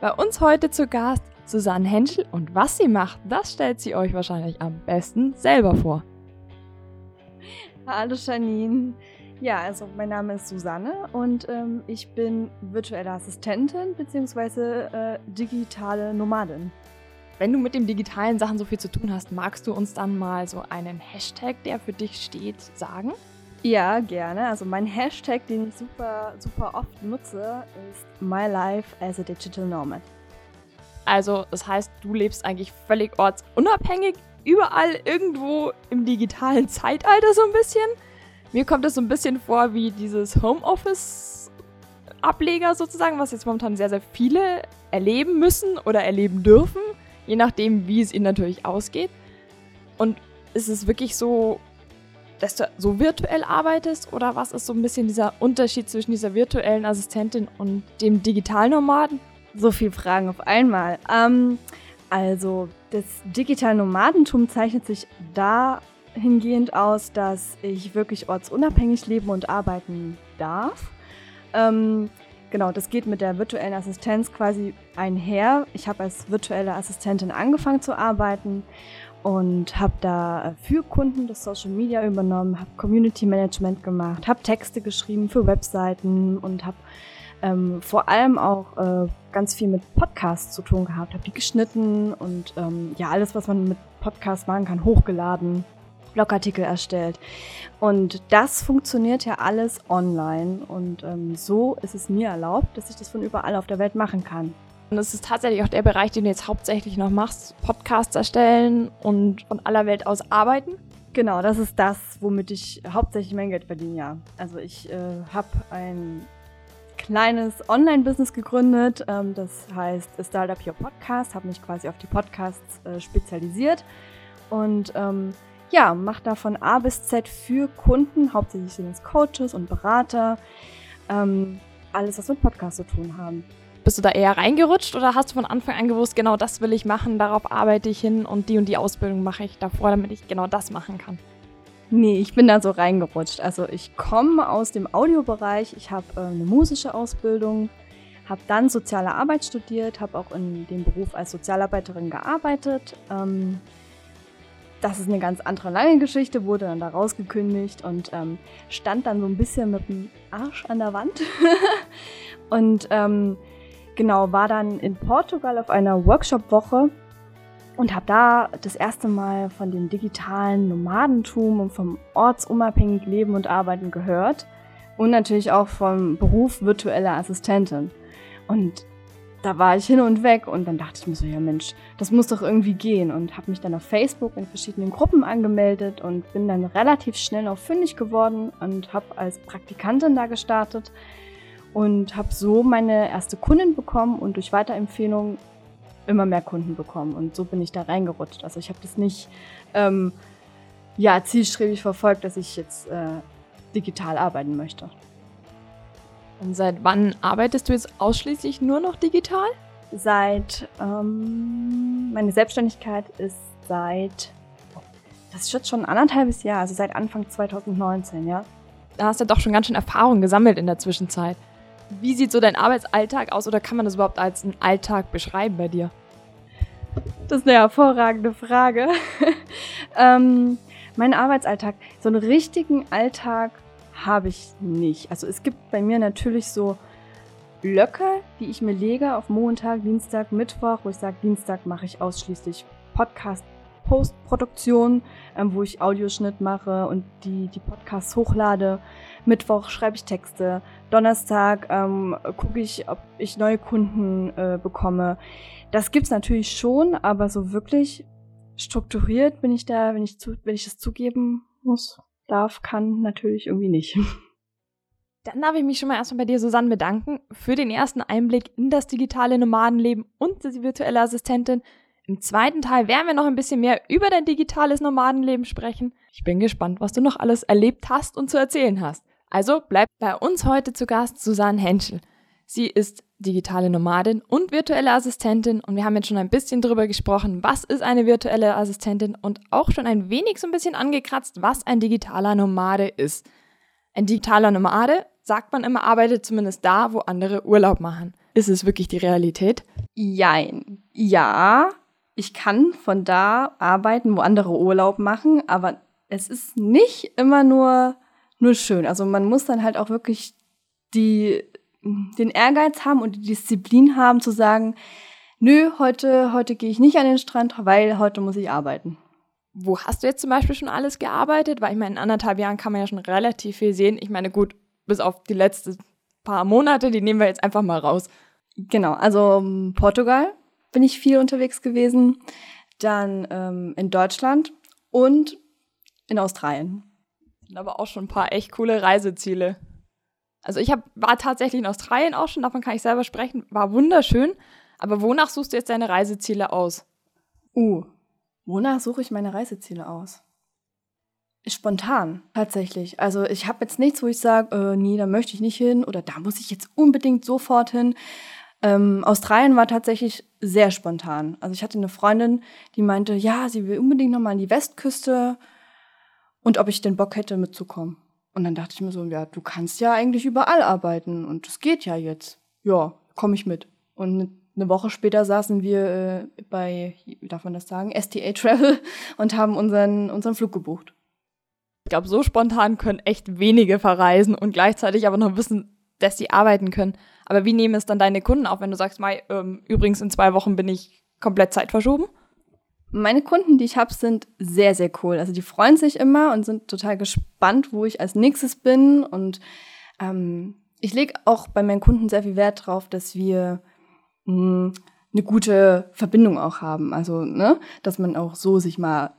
Bei uns heute zu Gast Susanne Henschel und was sie macht, das stellt sie euch wahrscheinlich am besten selber vor. Hallo Janine. Ja, also mein Name ist Susanne und ähm, ich bin virtuelle Assistentin bzw. Äh, digitale Nomadin. Wenn du mit den digitalen Sachen so viel zu tun hast, magst du uns dann mal so einen Hashtag, der für dich steht, sagen? Ja, gerne. Also mein Hashtag, den ich super, super oft nutze, ist My Life as a Digital Nomad. Also, das heißt, du lebst eigentlich völlig ortsunabhängig, überall irgendwo im digitalen Zeitalter so ein bisschen. Mir kommt es so ein bisschen vor wie dieses Homeoffice-Ableger sozusagen, was jetzt momentan sehr, sehr viele erleben müssen oder erleben dürfen, je nachdem, wie es ihnen natürlich ausgeht. Und ist es wirklich so, dass du so virtuell arbeitest oder was ist so ein bisschen dieser Unterschied zwischen dieser virtuellen Assistentin und dem Digitalnomaden? So viele Fragen auf einmal. Ähm, also, das Digitalnomadentum zeichnet sich dahingehend aus, dass ich wirklich ortsunabhängig leben und arbeiten darf. Ähm, genau, das geht mit der virtuellen Assistenz quasi einher. Ich habe als virtuelle Assistentin angefangen zu arbeiten und habe da für Kunden das Social Media übernommen, habe Community Management gemacht, habe Texte geschrieben für Webseiten und habe ähm, vor allem auch äh, ganz viel mit Podcasts zu tun gehabt, habe die geschnitten und ähm, ja alles, was man mit Podcasts machen kann, hochgeladen, Blogartikel erstellt. Und das funktioniert ja alles online und ähm, so ist es mir erlaubt, dass ich das von überall auf der Welt machen kann. Und es ist tatsächlich auch der Bereich, den du jetzt hauptsächlich noch machst, Podcasts erstellen und von aller Welt aus arbeiten. Genau, das ist das, womit ich hauptsächlich mein Geld verdiene, ja. Also ich äh, habe ein kleines Online-Business gegründet, ähm, das heißt Startup Your Podcast, habe mich quasi auf die Podcasts äh, spezialisiert und ähm, ja, mache da von A bis Z für Kunden, hauptsächlich sind es Coaches und Berater, ähm, alles, was mit Podcasts zu tun haben. Bist du da eher reingerutscht oder hast du von Anfang an gewusst, genau das will ich machen, darauf arbeite ich hin und die und die Ausbildung mache ich davor, damit ich genau das machen kann? Nee, ich bin da so reingerutscht. Also ich komme aus dem Audiobereich, ich habe äh, eine musische Ausbildung, habe dann soziale Arbeit studiert, habe auch in dem Beruf als Sozialarbeiterin gearbeitet. Ähm, das ist eine ganz andere lange Geschichte, wurde dann da rausgekündigt und ähm, stand dann so ein bisschen mit dem Arsch an der Wand. und ähm, genau, war dann in Portugal auf einer Workshop-Woche und habe da das erste Mal von dem digitalen Nomadentum und vom ortsunabhängig Leben und Arbeiten gehört und natürlich auch vom Beruf virtuelle Assistentin. Und da war ich hin und weg und dann dachte ich mir so, ja Mensch, das muss doch irgendwie gehen und habe mich dann auf Facebook in verschiedenen Gruppen angemeldet und bin dann relativ schnell auch fündig geworden und habe als Praktikantin da gestartet und habe so meine erste Kundin bekommen und durch Weiterempfehlung immer mehr Kunden bekommen. Und so bin ich da reingerutscht. Also ich habe das nicht ähm, ja, zielstrebig verfolgt, dass ich jetzt äh, digital arbeiten möchte. Und seit wann arbeitest du jetzt ausschließlich nur noch digital? Seit ähm, meine Selbstständigkeit ist seit das ist jetzt schon ein anderthalbes Jahr, also seit Anfang 2019, ja. Da hast du doch schon ganz schön Erfahrung gesammelt in der Zwischenzeit. Wie sieht so dein Arbeitsalltag aus oder kann man das überhaupt als einen Alltag beschreiben bei dir? Das ist eine hervorragende Frage. ähm, mein Arbeitsalltag, so einen richtigen Alltag habe ich nicht. Also es gibt bei mir natürlich so Blöcke, die ich mir lege auf Montag, Dienstag, Mittwoch, wo ich sage, Dienstag mache ich ausschließlich Podcast Postproduktion, ähm, wo ich Audioschnitt mache und die, die Podcasts hochlade. Mittwoch schreibe ich Texte. Donnerstag ähm, gucke ich, ob ich neue Kunden äh, bekomme. Das gibt's natürlich schon, aber so wirklich strukturiert bin ich da, wenn ich, zu, wenn ich das zugeben muss, darf, kann, natürlich irgendwie nicht. Dann darf ich mich schon mal erstmal bei dir, Susanne, bedanken für den ersten Einblick in das digitale Nomadenleben und die virtuelle Assistentin. Im zweiten Teil werden wir noch ein bisschen mehr über dein digitales Nomadenleben sprechen. Ich bin gespannt, was du noch alles erlebt hast und zu erzählen hast. Also bleibt bei uns heute zu Gast Susanne Henschel. Sie ist digitale Nomadin und virtuelle Assistentin und wir haben jetzt schon ein bisschen darüber gesprochen, was ist eine virtuelle Assistentin und auch schon ein wenig so ein bisschen angekratzt, was ein digitaler Nomade ist. Ein digitaler Nomade, sagt man immer, arbeitet zumindest da, wo andere Urlaub machen. ist es wirklich die Realität? Jein. Ja, ich kann von da arbeiten, wo andere Urlaub machen, aber es ist nicht immer nur, nur schön. Also man muss dann halt auch wirklich die, den Ehrgeiz haben und die Disziplin haben zu sagen, nö, heute, heute gehe ich nicht an den Strand, weil heute muss ich arbeiten. Wo hast du jetzt zum Beispiel schon alles gearbeitet? Weil ich meine, in anderthalb Jahren kann man ja schon relativ viel sehen. Ich meine, gut, bis auf die letzten paar Monate, die nehmen wir jetzt einfach mal raus. Genau, also ähm, Portugal bin ich viel unterwegs gewesen, dann ähm, in Deutschland und in Australien. Sind aber auch schon ein paar echt coole Reiseziele. Also ich hab, war tatsächlich in Australien auch schon, davon kann ich selber sprechen, war wunderschön. Aber wonach suchst du jetzt deine Reiseziele aus? Uh, wonach suche ich meine Reiseziele aus? Spontan, tatsächlich. Also ich habe jetzt nichts, wo ich sage, äh, nee, da möchte ich nicht hin oder da muss ich jetzt unbedingt sofort hin. Ähm, Australien war tatsächlich sehr spontan. Also ich hatte eine Freundin, die meinte, ja, sie will unbedingt nochmal an die Westküste und ob ich den Bock hätte mitzukommen. Und dann dachte ich mir so, ja, du kannst ja eigentlich überall arbeiten und das geht ja jetzt. Ja, komme ich mit. Und eine Woche später saßen wir äh, bei, darf man das sagen, STA Travel und haben unseren, unseren Flug gebucht. Ich glaube, so spontan können echt wenige verreisen und gleichzeitig aber noch wissen, dass sie arbeiten können. Aber wie nehmen es dann deine Kunden auf, wenn du sagst, Mai, ähm, übrigens in zwei Wochen bin ich komplett zeitverschoben? Meine Kunden, die ich habe, sind sehr, sehr cool. Also die freuen sich immer und sind total gespannt, wo ich als nächstes bin. Und ähm, ich lege auch bei meinen Kunden sehr viel Wert drauf, dass wir mh, hm, eine gute Verbindung auch haben. Also, ne, dass man auch so sich mal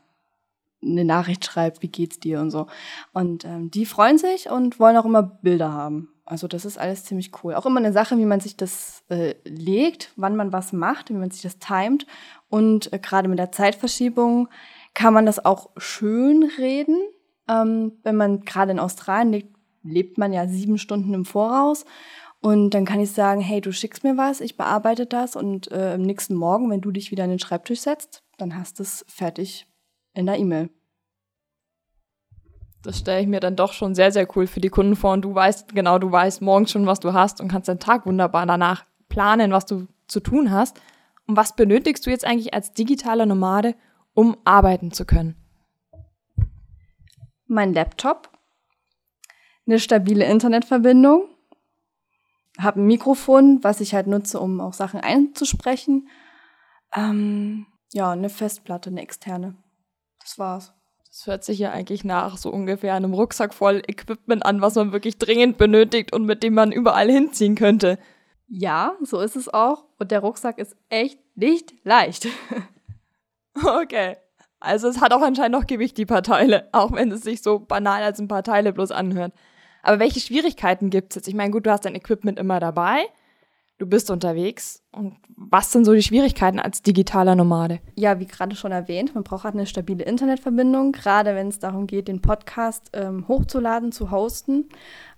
eine Nachricht schreibt, wie geht's dir und so. Und ähm, die freuen sich und wollen auch immer Bilder haben. Also das ist alles ziemlich cool. Auch immer eine Sache, wie man sich das äh, legt, wann man was macht, wie man sich das timet. Und äh, gerade mit der Zeitverschiebung kann man das auch schön reden. Ähm, wenn man gerade in Australien lebt, lebt man ja sieben Stunden im Voraus. Und dann kann ich sagen, hey, du schickst mir was, ich bearbeite das und äh, am nächsten Morgen, wenn du dich wieder an den Schreibtisch setzt, dann hast du es fertig in der E-Mail das stelle ich mir dann doch schon sehr, sehr cool für die Kunden vor. Und du weißt, genau, du weißt morgens schon, was du hast und kannst deinen Tag wunderbar danach planen, was du zu tun hast. Und was benötigst du jetzt eigentlich als digitaler Nomade, um arbeiten zu können? Mein Laptop, eine stabile Internetverbindung, habe ein Mikrofon, was ich halt nutze, um auch Sachen einzusprechen. Ähm, ja, eine Festplatte, eine externe. Das war's. Das hört sich ja eigentlich nach so ungefähr einem Rucksack voll Equipment an, was man wirklich dringend benötigt und mit dem man überall hinziehen könnte. Ja, so ist es auch. Und der Rucksack ist echt nicht leicht. okay. Also es hat auch anscheinend noch Gewicht, die paar Teile, auch wenn es sich so banal als ein paar Teile bloß anhört. Aber welche Schwierigkeiten gibt es jetzt? Ich meine, gut, du hast dein Equipment immer dabei du bist unterwegs. Und was sind so die Schwierigkeiten als digitaler Nomade? Ja, wie gerade schon erwähnt, man braucht halt eine stabile Internetverbindung, gerade wenn es darum geht, den Podcast ähm, hochzuladen, zu hosten.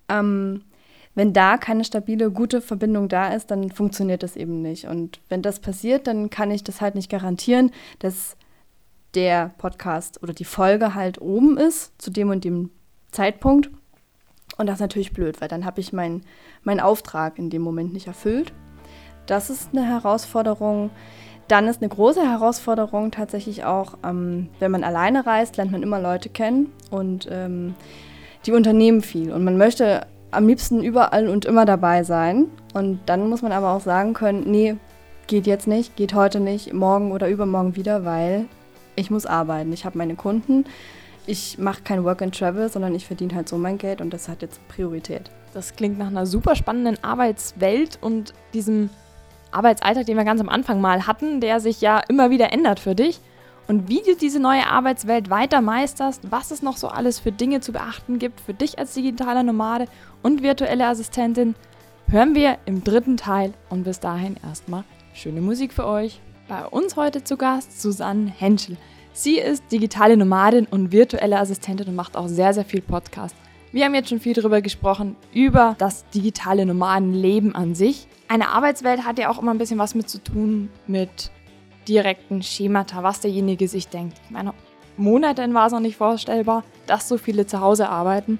Ähm, wenn da keine stabile, gute Verbindung da ist, dann funktioniert das eben nicht. Und wenn das passiert, dann kann ich das halt nicht garantieren, dass der Podcast oder die Folge halt oben ist, zu dem und dem Zeitpunkt. Und das ist natürlich blöd, weil dann habe ich meinen mein Auftrag in dem Moment nicht erfüllt. Das ist eine Herausforderung. Dann ist eine große Herausforderung tatsächlich auch, ähm, wenn man alleine reist, lernt man immer Leute kennen und ähm, die unternehmen viel. Und man möchte am liebsten überall und immer dabei sein. Und dann muss man aber auch sagen können, nee, geht jetzt nicht, geht heute nicht, morgen oder übermorgen wieder, weil ich muss arbeiten. Ich habe meine Kunden ich mache kein Work and Travel, sondern ich verdiene halt so mein Geld und das hat jetzt Priorität. Das klingt nach einer super spannenden Arbeitswelt und diesem Arbeitsalltag, den wir ganz am Anfang mal hatten, der sich ja immer wieder ändert für dich. Und wie du diese neue Arbeitswelt weiter meisterst, was es noch so alles für Dinge zu beachten gibt für dich als digitaler Nomade und virtuelle Assistentin, hören wir im dritten Teil. Und bis dahin erstmal schöne Musik für euch. Bei uns heute zu Gast Susanne Henschel. Sie ist digitale Nomadin und virtuelle Assistentin und macht auch sehr, sehr viel Podcast. Wir haben jetzt schon viel darüber gesprochen, über das digitale Nomadenleben an sich. Eine Arbeitswelt hat ja auch immer ein bisschen was mit zu tun mit direkten Schemata, was derjenige sich denkt. Ich meine, Monaten war es noch nicht vorstellbar, dass so viele zu Hause arbeiten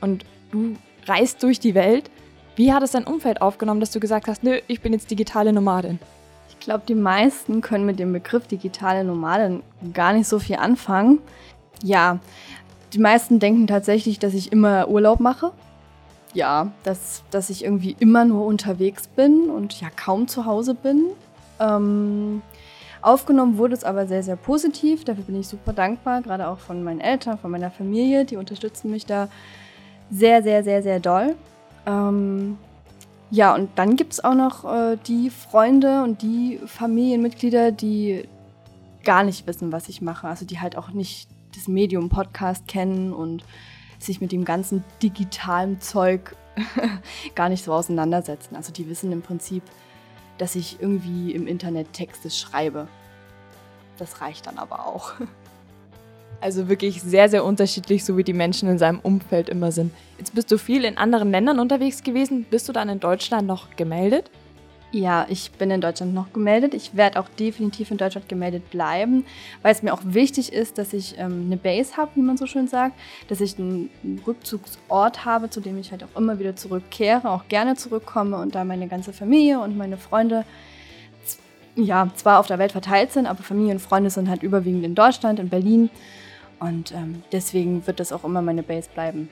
und du reist durch die Welt. Wie hat es dein Umfeld aufgenommen, dass du gesagt hast, nö, ich bin jetzt digitale Nomadin? Ich glaube, die meisten können mit dem Begriff digitale Nomadin gar nicht so viel anfangen. Ja, die meisten denken tatsächlich, dass ich immer Urlaub mache. Ja, dass, dass ich irgendwie immer nur unterwegs bin und ja kaum zu Hause bin. Ähm, aufgenommen wurde es aber sehr, sehr positiv. Dafür bin ich super dankbar, gerade auch von meinen Eltern, von meiner Familie. Die unterstützen mich da sehr, sehr, sehr, sehr doll. Ähm, ja, und dann gibt es auch noch äh, die Freunde und die Familienmitglieder, die gar nicht wissen, was ich mache. Also die halt auch nicht das Medium Podcast kennen und sich mit dem ganzen digitalen Zeug gar nicht so auseinandersetzen. Also die wissen im Prinzip, dass ich irgendwie im Internet Texte schreibe. Das reicht dann aber auch. Also wirklich sehr, sehr unterschiedlich, so wie die Menschen in seinem Umfeld immer sind. Jetzt bist du viel in anderen Ländern unterwegs gewesen. Bist du dann in Deutschland noch gemeldet? Ja, ich bin in Deutschland noch gemeldet. Ich werde auch definitiv in Deutschland gemeldet bleiben, weil es mir auch wichtig ist, dass ich ähm, eine Base habe, wie man so schön sagt, dass ich einen Rückzugsort habe, zu dem ich halt auch immer wieder zurückkehre, auch gerne zurückkomme und da meine ganze Familie und meine Freunde ja zwar auf der Welt verteilt sind, aber Familie und Freunde sind halt überwiegend in Deutschland, in Berlin und ähm, deswegen wird das auch immer meine Base bleiben.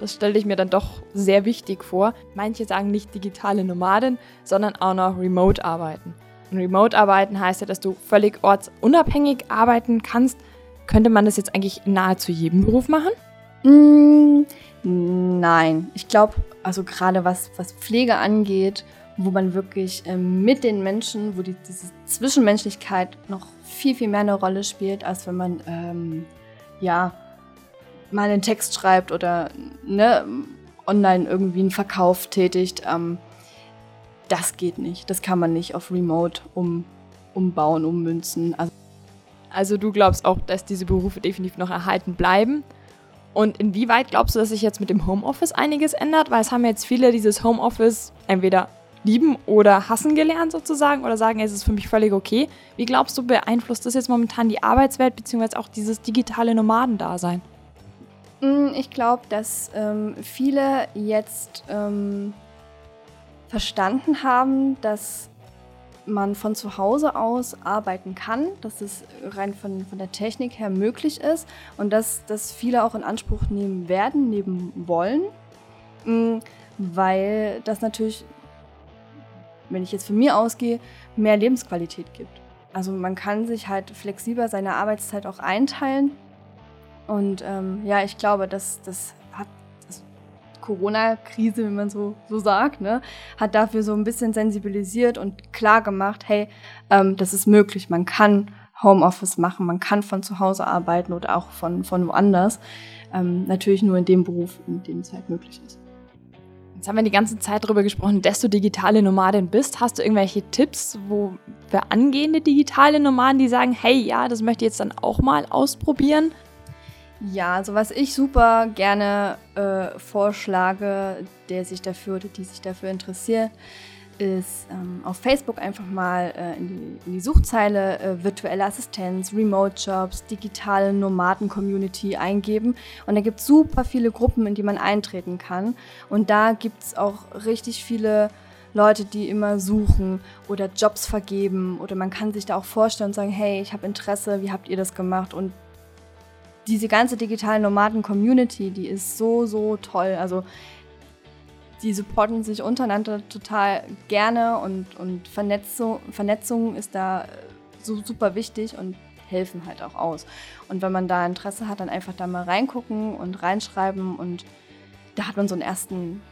Das stelle ich mir dann doch sehr wichtig vor. Manche sagen nicht digitale Nomaden, sondern auch noch Remote arbeiten. Und Remote arbeiten heißt ja, dass du völlig ortsunabhängig arbeiten kannst. Könnte man das jetzt eigentlich nahezu jedem Beruf machen? Mm, nein, ich glaube, also gerade was, was Pflege angeht, wo man wirklich ähm, mit den Menschen, wo die, diese Zwischenmenschlichkeit noch viel, viel mehr eine Rolle spielt, als wenn man ähm, ja mal einen Text schreibt oder ne, online irgendwie einen Verkauf tätigt, ähm, das geht nicht. Das kann man nicht auf Remote um, umbauen, ummünzen. Also, also du glaubst auch, dass diese Berufe definitiv noch erhalten bleiben? Und inwieweit glaubst du, dass sich jetzt mit dem Homeoffice einiges ändert? Weil es haben jetzt viele dieses Homeoffice entweder lieben oder hassen gelernt sozusagen oder sagen, es ist für mich völlig okay. Wie glaubst du, beeinflusst das jetzt momentan die Arbeitswelt beziehungsweise auch dieses digitale Nomadendasein? Mm, ich glaube, dass ähm, viele jetzt ähm, verstanden haben, dass man von zu Hause aus arbeiten kann, dass es rein von, von der Technik her möglich ist und dass das viele auch in Anspruch nehmen werden, nehmen wollen, mm, weil das natürlich, wenn ich jetzt von mir ausgehe, mehr Lebensqualität gibt. Also man kann sich halt flexibler seine Arbeitszeit auch einteilen und ähm, ja, ich glaube, dass das hat das Corona-Krise, wie man so, so sagt, ne, hat dafür so ein bisschen sensibilisiert und klar gemacht, hey, ähm, das ist möglich, man kann Homeoffice machen, man kann von zu Hause arbeiten oder auch von, von woanders. Ähm, natürlich nur in dem Beruf, in dem es halt möglich ist. Jetzt haben wir die ganze Zeit darüber gesprochen, dass du digitale Nomadin bist. Hast du irgendwelche Tipps, wo für angehende digitale Nomaden, die sagen, hey, ja, das möchte ich jetzt dann auch mal ausprobieren? Ja, also was ich super gerne äh, vorschlage, der sich dafür oder die sich dafür interessiert, ist ähm, auf Facebook einfach mal äh, in, die, in, die, Suchzeile äh, virtuelle Assistenz, Remote Jobs, digitale Nomaden-Community eingeben. Und da gibt es super viele Gruppen, in die man eintreten kann. Und da gibt es auch richtig viele Leute, die immer suchen oder Jobs vergeben. Oder man kann sich da auch vorstellen und sagen, hey, ich habe Interesse, wie habt ihr das gemacht? Und diese ganze digitale Nomaden-Community, die ist so, so toll. Also die supporten sich untereinander total gerne und, und Vernetzung, Vernetzung ist da so super wichtig und helfen halt auch aus. Und wenn man da Interesse hat, dann einfach da mal reingucken und reinschreiben und da hat man so einen ersten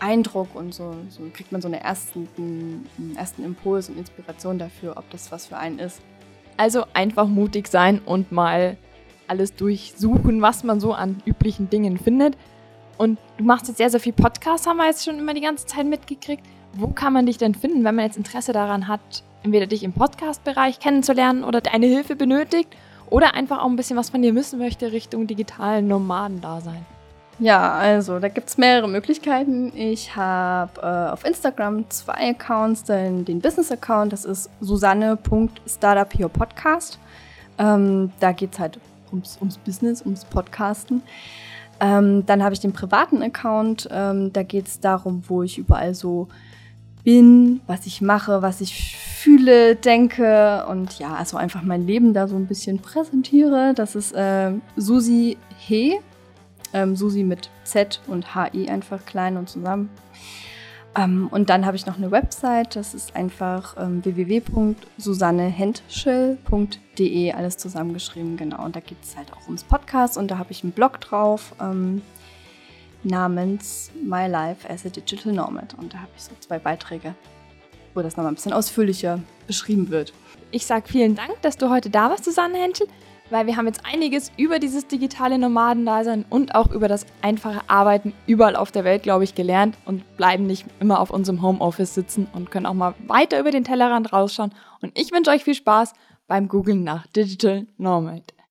Eindruck und so, so kriegt man so einen ersten, einen ersten Impuls und Inspiration dafür, ob das was für einen ist. Also einfach mutig sein und mal alles durchsuchen, was man so an üblichen Dingen findet. Und du machst jetzt sehr, sehr viel Podcast, haben wir jetzt schon immer die ganze Zeit mitgekriegt. Wo kann man dich denn finden, wenn man jetzt Interesse daran hat, entweder dich im Podcast-Bereich kennenzulernen oder deine Hilfe benötigt oder einfach auch ein bisschen was von dir wissen möchte Richtung digitalen Nomadendasein? Ja, also da gibt es mehrere Möglichkeiten. Ich habe äh, auf Instagram zwei Accounts, den, den Business-Account, das ist susanne.startuphiopodcast. Ähm, da geht es halt ums, ums Business, ums Podcasten. Ähm, dann habe ich den privaten Account. Ähm, da geht es darum, wo ich überall so bin, was ich mache, was ich fühle, denke und ja, also einfach mein Leben da so ein bisschen präsentiere. Das ist äh, Susi He. Ähm, Susi mit Z und HI einfach klein und zusammen. Ähm, und dann habe ich noch eine Website, das ist einfach ähm, www.susannehentschel.de, alles zusammengeschrieben, genau. Und da geht es halt auch ums Podcast und da habe ich einen Blog drauf ähm, namens My Life as a Digital Nomad. Und da habe ich so zwei Beiträge, wo das nochmal ein bisschen ausführlicher beschrieben wird. Ich sage vielen Dank, dass du heute da warst, Susanne Henschel weil wir haben jetzt einiges über dieses digitale Nomadendasein und auch über das einfache Arbeiten überall auf der Welt, glaube ich, gelernt und bleiben nicht immer auf unserem Homeoffice sitzen und können auch mal weiter über den Tellerrand rausschauen. Und ich wünsche euch viel Spaß beim Googlen nach Digital Nomad.